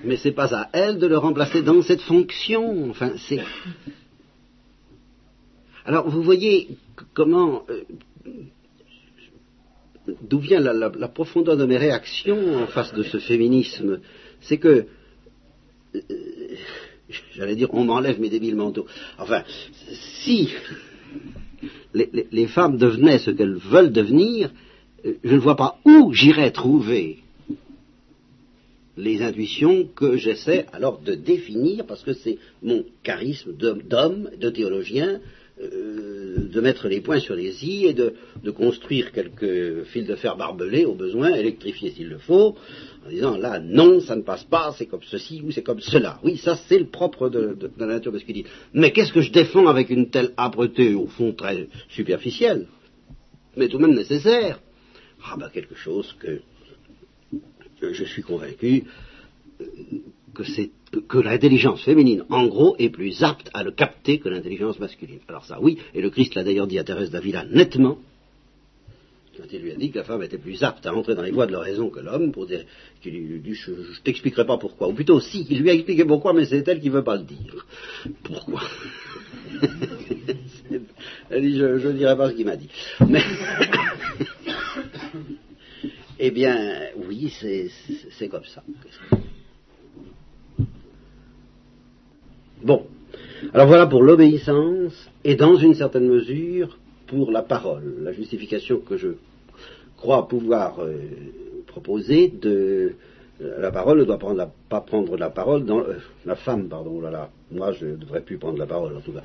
mais c'est pas à elle de le remplacer dans cette fonction. Enfin, c'est alors vous voyez comment, euh, d'où vient la, profondeur de mes réactions en face de ce féminisme, c'est que, euh, j'allais dire, on m'enlève mes débiles manteaux. Enfin, si les, femmes devenaient ce qu'elles veulent devenir, euh, je ne vois pas où j'irais trouver les intuitions que j'essaie alors de définir, parce que c'est mon charisme d'homme, de théologien, euh, de mettre les points sur les i et de, construire quelques fils de fer barbelés au besoin, électrifiés s'il le faut, en disant là non, ça ne passe pas, c'est comme ceci ou c'est comme cela. Oui, ça c'est le propre de, la nature masculine. Mais qu'est-ce que je défends avec une telle âpreté, au fond très superficielle, mais tout de même nécessaire Ah ben quelque chose que je suis convaincu euh, que, l'intelligence féminine, en gros, est plus apte à le capter que l'intelligence masculine. Alors ça, oui, et le Christ l'a d'ailleurs dit à Thérèse d'Avila nettement, quand il lui a dit que la femme était plus apte à entrer dans les voies de la raison que l'homme, pour dire qu'il lui dit je, t'expliquerai pas pourquoi, ou plutôt si, il lui a expliqué pourquoi, mais c'est elle qui ne veut pas le dire. Pourquoi? Elle dit je ne dirai pas ce qu'il m'a dit. Mais eh bien, oui, c'est comme ça. Bon. Alors voilà pour l'obéissance et dans une certaine mesure pour la parole, la justification que je crois pouvoir euh, proposer de euh, la parole ne doit pas prendre la parole dans euh, la femme, pardon, là là, moi je ne devrais plus prendre la parole en tout cas.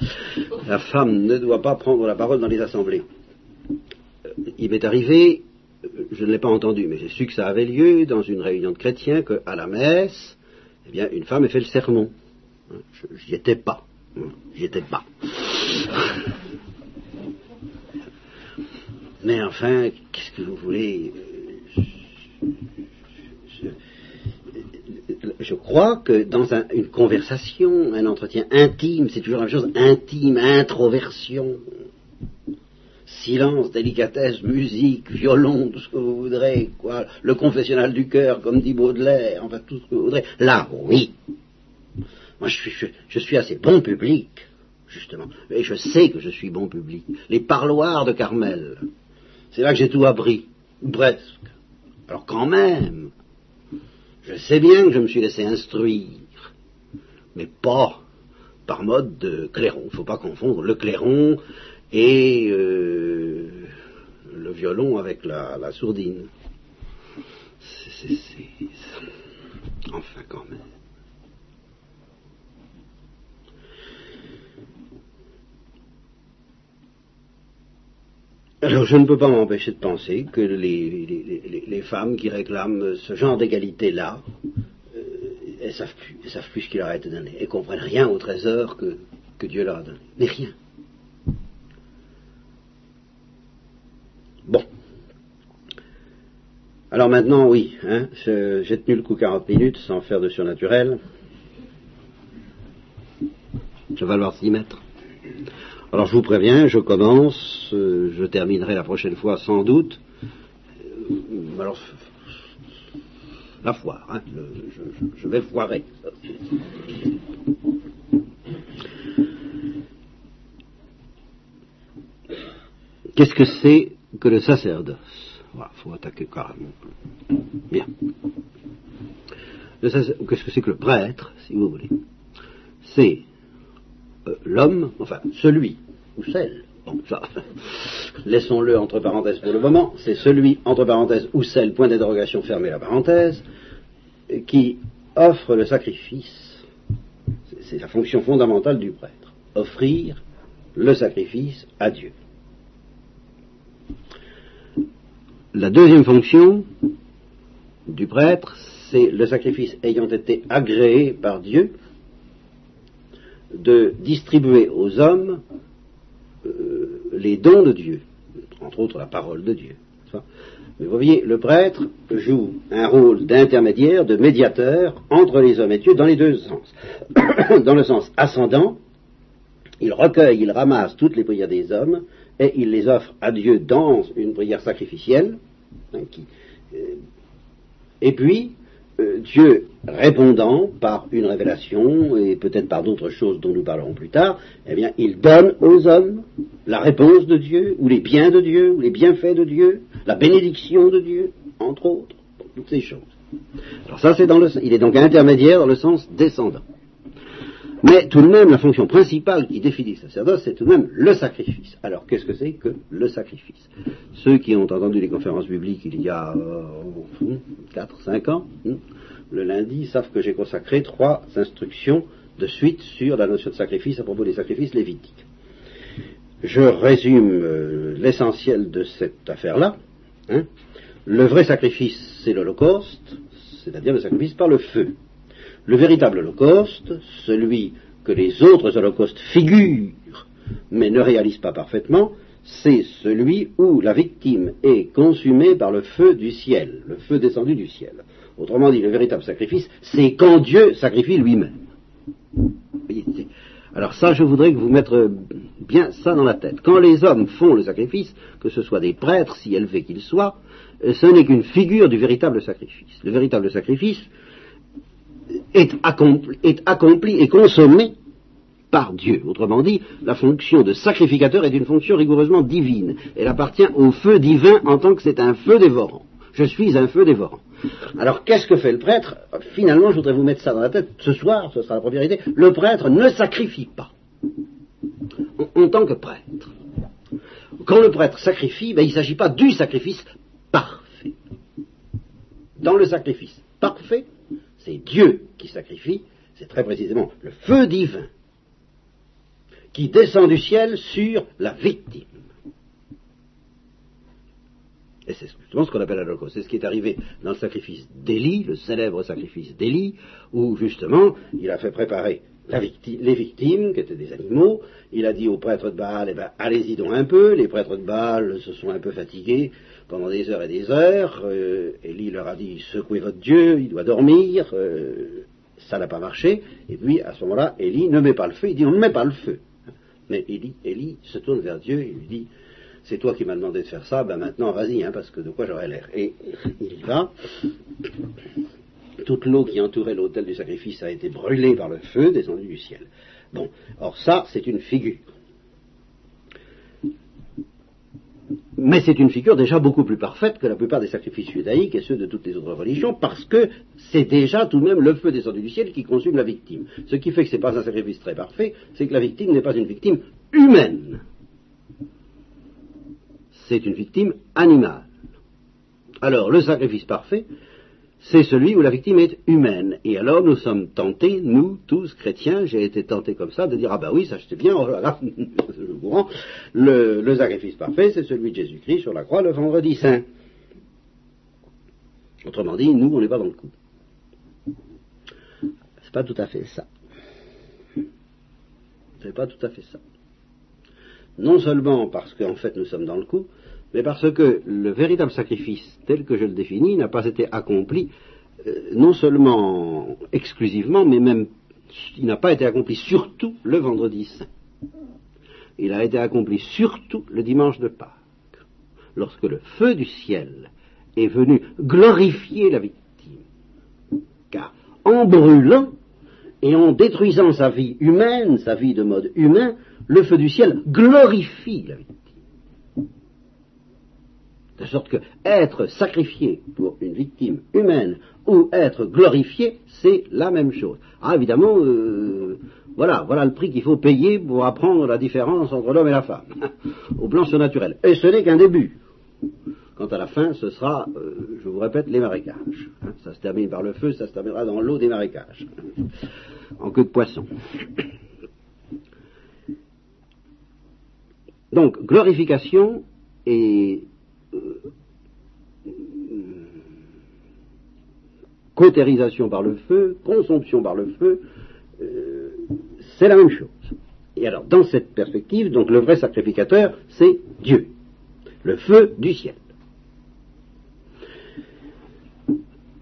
La femme ne doit pas prendre la parole dans les assemblées. Il m'est arrivé, je ne l'ai pas entendu, mais j'ai su que ça avait lieu dans une réunion de chrétiens qu'à la messe, eh bien, une femme ait fait le sermon. J'y étais pas. J'y étais pas. Mais enfin, qu'est-ce que vous voulez? Je, crois que dans une conversation, un entretien intime, c'est toujours la même chose, intime, introversion, silence, délicatesse, musique, violon, tout ce que vous voudrez, quoi, le confessionnal du cœur, comme dit Baudelaire, enfin tout ce que vous voudrez. Là, oui, moi, je suis, assez bon public, justement. Et je sais que je suis bon public. Les parloirs de Carmel, c'est là que j'ai tout appris, ou presque. Alors quand même, je sais bien que je me suis laissé instruire, mais pas par mode de clairon. Il ne faut pas confondre le clairon et euh, le violon avec la, sourdine. Enfin quand même. Alors je ne peux pas m'empêcher de penser que les, femmes qui réclament ce genre d'égalité-là, euh, elles savent plus, elles savent plus ce qu'il leur a été donné, elles comprennent rien au trésor que, que Dieu leur a donné, mais rien. Bon. Alors maintenant, oui, hein, j'ai tenu le coup 40 minutes sans faire de surnaturel. Ça va falloir s'y mettre. Alors je vous préviens, je commence, euh, je terminerai la prochaine fois sans doute. Euh, alors, la foire, hein, je, vais foirer. Qu'est-ce que c'est que le sacerdoce? Voilà, faut attaquer carrément. Bien. Qu'est-ce que c'est que le prêtre, si vous voulez? C'est l'homme, enfin celui ou celle, bon ça, laissons-le entre parenthèses pour le moment, c'est celui entre parenthèses ou celle, point d'interrogation, fermez la parenthèse, qui offre le sacrifice. C'est la fonction fondamentale du prêtre, offrir le sacrifice à Dieu. La deuxième fonction du prêtre, c'est le sacrifice ayant été agréé par Dieu, de distribuer aux hommes euh, les dons de Dieu, entre autres la parole de Dieu. Vous voyez, le prêtre joue un rôle d'intermédiaire, de médiateur entre les hommes et Dieu dans les deux sens. dans le sens ascendant, il recueille, il ramasse toutes les prières des hommes et il les offre à Dieu dans une prière sacrificielle. Hein, euh, et puis, euh, Dieu répondant par une révélation et peut-être par d'autres choses dont nous parlerons plus tard, eh bien, il donne aux hommes la réponse de Dieu, ou les biens de Dieu, ou les bienfaits de Dieu, la bénédiction de Dieu, entre autres, toutes ces choses. Alors ça, c'est dans le, il est donc intermédiaire dans le sens descendant. Mais tout de même, la fonction principale qui définit le sacerdoce, c'est tout de même le sacrifice. Alors, qu'est-ce que c'est que le sacrifice? Ceux qui ont entendu les conférences bibliques il y a euh, 4, 5 ans, hein, le lundi, savent que j'ai consacré trois instructions de suite sur la notion de sacrifice à propos des sacrifices lévitiques. Je résume euh, l'essentiel de cette affaire-là. Hein. Le vrai sacrifice, c'est l'Holocauste, c'est-à-dire le sacrifice par le feu. Le véritable holocauste, celui que les autres holocaustes figurent mais ne réalisent pas parfaitement, c'est celui où la victime est consumée par le feu du ciel, le feu descendu du ciel. Autrement dit, le véritable sacrifice, c'est quand Dieu sacrifie lui-même. Alors ça, je voudrais que vous mettre bien ça dans la tête. Quand les hommes font le sacrifice, que ce soit des prêtres, si élevés qu'ils soient, ce n'est qu'une figure du véritable sacrifice. Le véritable sacrifice, est accompli, et consommé par Dieu. Autrement dit, la fonction de sacrificateur est une fonction rigoureusement divine. Elle appartient au feu divin en tant que c'est un feu dévorant. Je suis un feu dévorant. Alors qu'est-ce que fait le prêtre Finalement, je voudrais vous mettre ça dans la tête. Ce soir, ce sera la première idée. Le prêtre ne sacrifie pas en, tant que prêtre. Quand le prêtre sacrifie, ben, il ne s'agit pas du sacrifice parfait. Dans le sacrifice parfait, c'est Dieu qui sacrifie, c'est très précisément le feu divin qui descend du ciel sur la victime. Et c'est justement ce qu'on appelle l'Holocauste. C'est ce qui est arrivé dans le sacrifice d'Élie, le célèbre sacrifice d'Élie, où justement il a fait préparer les victimes, qui étaient des animaux. Il a dit aux prêtres de Baal, eh ben, allez-y donc un peu. Les prêtres de Baal se sont un peu fatigués pendant des heures et des heures. Euh, Élie leur a dit, secouez votre Dieu, il doit dormir. Euh, ça n'a pas marché. Et puis, à ce moment-là, Élie ne met pas le feu. Il dit, on ne met pas le feu. Mais Élie, Élie se tourne vers Dieu et lui dit, c'est toi qui m'as demandé de faire ça, ben maintenant vas-y, hein, parce que de quoi j'aurais l'air. Et il y va toute l'eau qui entourait l'autel du sacrifice a été brûlée par le feu descendu du ciel. Bon, or ça, c'est une figure. Mais c'est une figure déjà beaucoup plus parfaite que la plupart des sacrifices judaïques et ceux de toutes les autres religions, parce que c'est déjà tout de même le feu descendu du ciel qui consume la victime. Ce qui fait que ce n'est pas un sacrifice très parfait, c'est que la victime n'est pas une victime humaine. C'est une victime animale. Alors, le sacrifice parfait, c'est celui où la victime est humaine. Et alors nous sommes tentés, nous tous chrétiens, j'ai été tenté comme ça, de dire ah ben oui, ça je sais bien, oh là là, le, le sacrifice parfait, c'est celui de Jésus-Christ sur la croix le vendredi saint. Autrement dit, nous, on n'est pas dans le coup. C'est pas tout à fait ça. C'est pas tout à fait ça. Non seulement parce qu'en fait nous sommes dans le coup, mais parce que le véritable sacrifice tel que je le définis n'a pas été accompli euh, non seulement exclusivement, mais même il n'a pas été accompli surtout le vendredi saint. Il a été accompli surtout le dimanche de Pâques, lorsque le feu du ciel est venu glorifier la victime. Car en brûlant et en détruisant sa vie humaine, sa vie de mode humain, le feu du ciel glorifie la victime. De sorte que être sacrifié pour une victime humaine ou être glorifié, c'est la même chose. Ah, évidemment, euh, voilà, voilà le prix qu'il faut payer pour apprendre la différence entre l'homme et la femme, au plan surnaturel. Et ce n'est qu'un début. Quant à la fin, ce sera, euh, je vous répète, les marécages. Hein, ça se termine par le feu, ça se terminera dans l'eau des marécages, en queue de poisson. Donc, glorification et cautérisation par le feu, consomption par le feu, euh, c'est la même chose. Et alors, dans cette perspective, donc le vrai sacrificateur, c'est Dieu, le feu du ciel.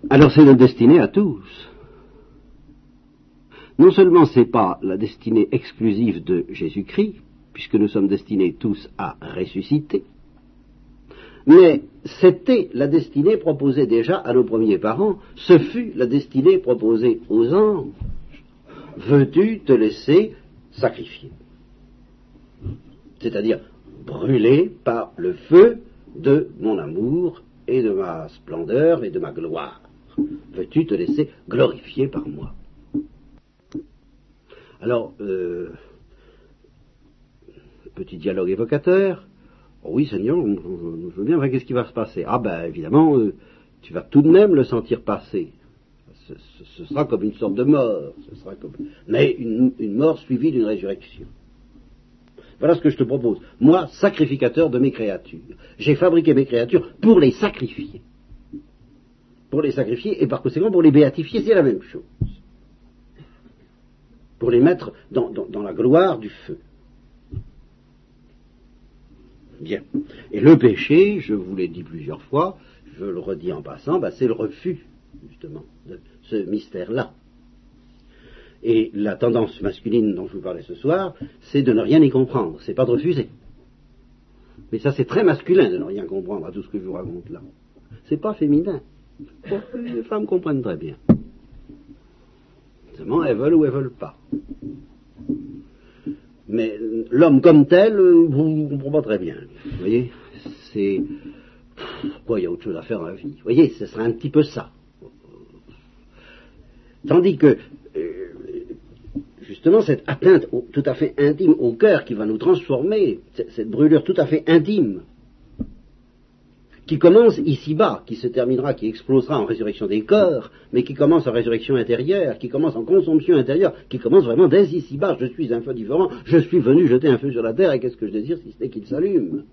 Alors c'est notre destinée à tous. Non seulement ce n'est pas la destinée exclusive de Jésus-Christ, puisque nous sommes destinés tous à ressusciter, mais c'était la destinée proposée déjà à nos premiers parents, ce fut la destinée proposée aux anges. Veux-tu te laisser sacrifier? C'est-à-dire brûler par le feu de mon amour et de ma splendeur et de ma gloire. Veux-tu te laisser glorifier par moi? Alors, euh, petit dialogue évocateur. Oh oui, Seigneur, je veux bien, qu'est-ce qui va se passer? Ah ben, évidemment, euh, tu vas tout de même le sentir passer. Ce, sera comme une sorte de mort, ce sera comme... mais une, une mort suivie d'une résurrection. Voilà ce que je te propose. Moi, sacrificateur de mes créatures. J'ai fabriqué mes créatures pour les sacrifier pour les sacrifier et par conséquent pour les béatifier, c'est la même chose. Pour les mettre dans, la gloire du feu. Bien. Et le péché, je vous l'ai dit plusieurs fois, je le redis en passant, bah, c'est le refus, justement, de ce mystère-là. Et la tendance masculine dont je vous parlais ce soir, c'est de ne rien y comprendre, c'est pas de refuser. Mais ça, c'est très masculin de ne rien comprendre à tout ce que je vous raconte là. C'est pas féminin les femmes comprennent très bien. Seulement, elles veulent ou elles veulent pas. Mais l'homme comme tel, vous ne comprenez pas très bien. Vous voyez C'est. Pourquoi il y a autre chose à faire dans la vie Vous voyez, ce serait un petit peu ça. Tandis que, euh, justement, cette atteinte tout à fait intime au cœur qui va nous transformer, cette brûlure tout à fait intime, qui commence ici-bas, qui se terminera, qui explosera en résurrection des corps, mais qui commence en résurrection intérieure, qui commence en consomption intérieure, qui commence vraiment dès ici-bas. Je suis un feu différent, je suis venu jeter un feu sur la terre, et qu'est-ce que je désire si ce n'est qu'il s'allume?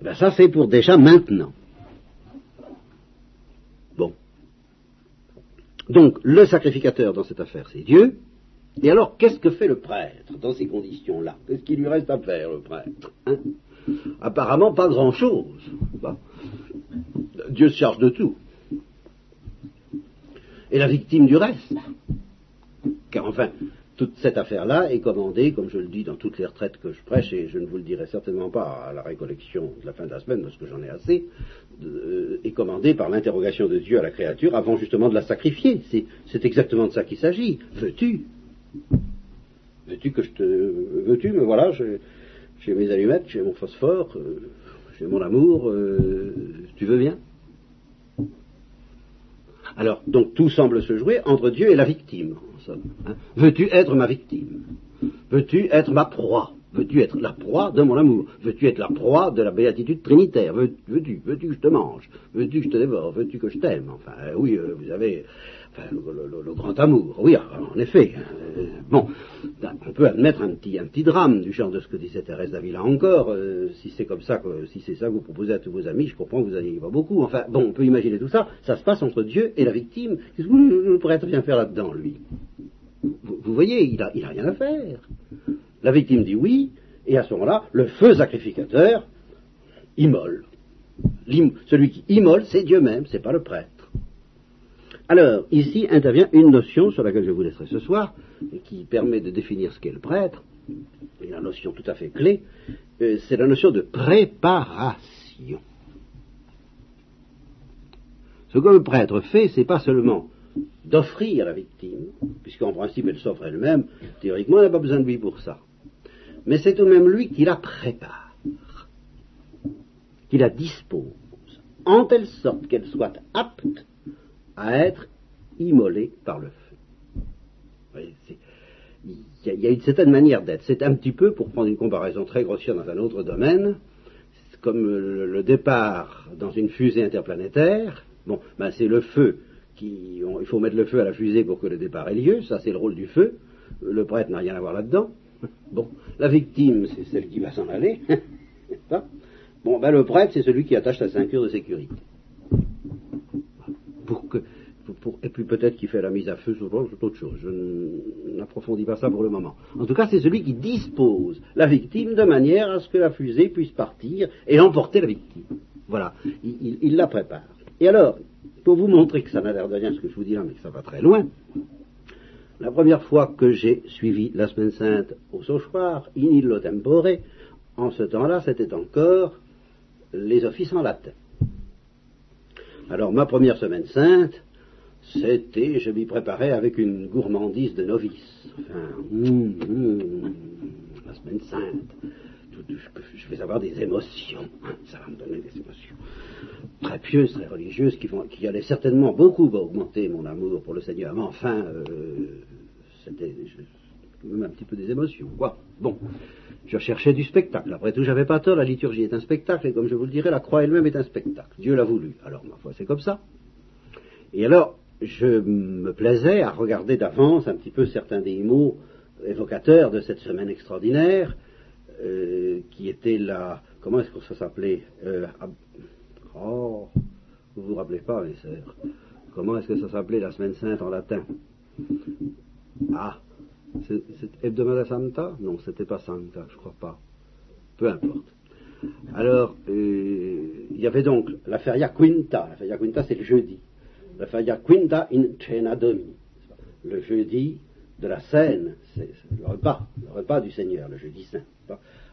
Eh bien ça c'est pour déjà maintenant. Bon. Donc le sacrificateur dans cette affaire c'est Dieu, et alors qu'est-ce que fait le prêtre dans ces conditions-là? Qu'est-ce qu'il lui reste à faire le prêtre? Hein? Apparemment pas grand-chose. Dieu se charge de tout. Et la victime du reste. Car enfin, toute cette affaire-là est commandée, comme je le dis dans toutes les retraites que je prêche, et je ne vous le dirai certainement pas à la récollection de la fin de la semaine, parce que j'en ai assez, euh, est commandée par l'interrogation de Dieu à la créature avant justement de la sacrifier. C'est exactement de ça qu'il s'agit. Veux-tu? Veux-tu que je te... Veux-tu? Mais voilà, je, j'ai mes allumettes, j'ai mon phosphore, euh, j'ai mon amour, euh, tu veux bien? Alors, donc tout semble se jouer entre Dieu et la victime, en somme. Hein. Veux-tu être ma victime? Veux-tu être ma proie? Veux-tu être la proie de mon amour? Veux-tu être la proie de la béatitude trinitaire? Veux-tu Veux-tu que je te mange? Veux-tu que je te dévore? Veux-tu que je t'aime? Enfin, euh, oui, euh, vous avez enfin, le, grand amour. Oui, en effet. Hein. bon, on peut admettre un petit, un petit drame du genre de ce que disait Thérèse d'Avila encore. si c'est comme ça, que, si c'est ça que vous proposez à tous vos amis, je comprends que vous n'ayez pas beaucoup. Enfin, bon, on peut imaginer tout ça. Ça se passe entre Dieu et la victime. Qu'est-ce que vous pourrez bien faire là-dedans, lui? Vous, voyez, il n'a a rien à faire. La victime dit oui, et à ce moment-là, le feu sacrificateur immole. Celui qui immole, c'est Dieu même, c'est pas le prêtre. Alors, ici intervient une notion sur laquelle je vous laisserai ce soir, qui permet de définir ce qu'est le prêtre, et la notion tout à fait clé, euh, c'est la notion de préparation. Ce que le prêtre fait, c'est pas seulement d'offrir la victime, puisqu'en principe elle s'offre elle-même, théoriquement elle n'a pas besoin de lui pour ça. Mais c'est tout de même lui qui la prépare, qui la dispose, en telle sorte qu'elle soit apte à être immolée par le feu. Il y, a une certaine manière d'être. C'est un petit peu, pour prendre une comparaison très grossière dans un autre domaine, comme le, départ dans une fusée interplanétaire. Bon, ben c'est le feu il faut mettre le feu à la fusée pour que le départ ait lieu, ça c'est le rôle du feu, le prêtre n'a rien à voir là-dedans. Bon, la victime, c'est celle qui va s'en aller. bon, ben le prêtre, c'est celui qui attache sa ceinture de sécurité. Et puis peut-être qu'il fait la mise à feu, c'est autre chose. Je n'approfondis pas ça pour le moment. En tout cas, c'est celui qui dispose la victime de manière à ce que la fusée puisse partir et emporter la victime. Voilà, il la prépare. Et alors, pour vous montrer que ça n'a l'air de rien ce que je vous dis là, mais que ça va très loin, la première fois que j'ai suivi la semaine sainte au Sauchoir, in illo tempore, en ce temps-là, c'était encore les offices en latin. Alors, ma première semaine sainte, c'était, je m'y préparais avec une gourmandise de novice. Enfin, hum, hum, la semaine sainte, je vais avoir des émotions. Hein, ça va me donner des émotions très pieuses, très religieuses, qui, vont, qui allaient certainement beaucoup augmenter mon amour pour le Seigneur. Mais enfin, euh, c'était même un petit peu des émotions. Quoi. Bon, je cherchais du spectacle. Après tout, j'avais pas tort, la liturgie est un spectacle, et comme je vous le dirai, la croix elle-même est un spectacle. Dieu l'a voulu. Alors, ma foi, c'est comme ça. Et alors, je me plaisais à regarder d'avance un petit peu certains des mots évocateurs de cette semaine extraordinaire, euh, qui était la... Comment est-ce que ça s'appelait euh, Oh, vous vous rappelez pas, mes sœurs. Comment est-ce que ça s'appelait la semaine sainte en latin? Ah, c'est Hebdomada Santa? Non, c'était pas Santa, je crois pas. Peu importe. Alors, euh, il y avait donc la feria quinta. La feria quinta, c'est le jeudi. La feria quinta in cena domini. Le jeudi de la scène, c'est le repas, le repas du Seigneur, le jeudi saint.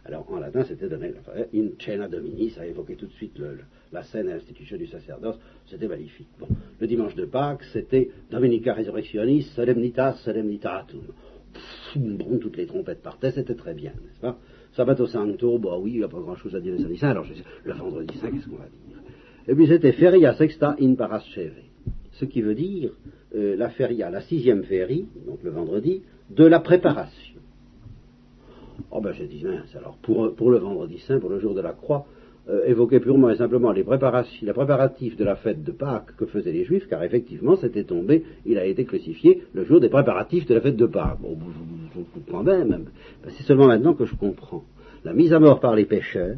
Alors en latin, c'était donné in cena domini, ça évoquait tout de suite la scène et l'institution du sacerdoce, c'était magnifique. Le dimanche de Pâques, c'était Dominica Resurrectionis, Solemnitas Solemnitatum. Toutes les trompettes partaient, c'était très bien, n'est-ce pas? Sabato Santo, bah oui, il n'y a pas grand-chose à dire le samedi saint, alors le vendredi saint, qu'est-ce qu'on va dire? Et puis c'était Feria Sexta in Parasceve, ce qui veut dire euh, la Feria, la sixième férie, donc le vendredi, de la préparation. Oh ben j'ai dit mince, alors pour, le vendredi saint, pour le jour de la croix, euh, évoquer purement et simplement les, préparatifs, les préparatifs de la fête de Pâques que faisaient les Juifs, car effectivement c'était tombé, il a été crucifié le jour des préparatifs de la fête de Pâques. Bon, je, comprends bien même. Ben, c'est seulement maintenant que je comprends. La mise à mort par les pécheurs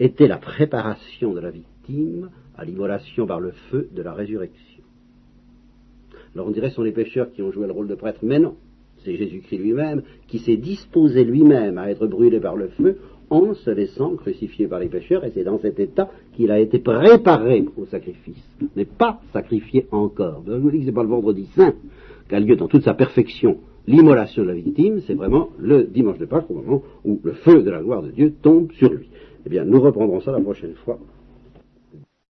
était la préparation de la victime à l'immolation par le feu de la résurrection. Alors on dirait que ce sont les pécheurs qui ont joué le rôle de prêtre, mais non c'est Jésus-Christ lui-même, qui s'est disposé lui-même à être brûlé par le feu en se laissant crucifier par les pécheurs, et c'est dans cet état qu'il a été préparé au sacrifice, mais pas sacrifié encore. Je vous dis que ce n'est pas le vendredi saint qu'a lieu dans toute sa perfection l'immolation de la victime, c'est vraiment le dimanche de Pâques, au moment où le feu de la gloire de Dieu tombe sur lui. Eh bien, nous reprendrons ça la prochaine fois.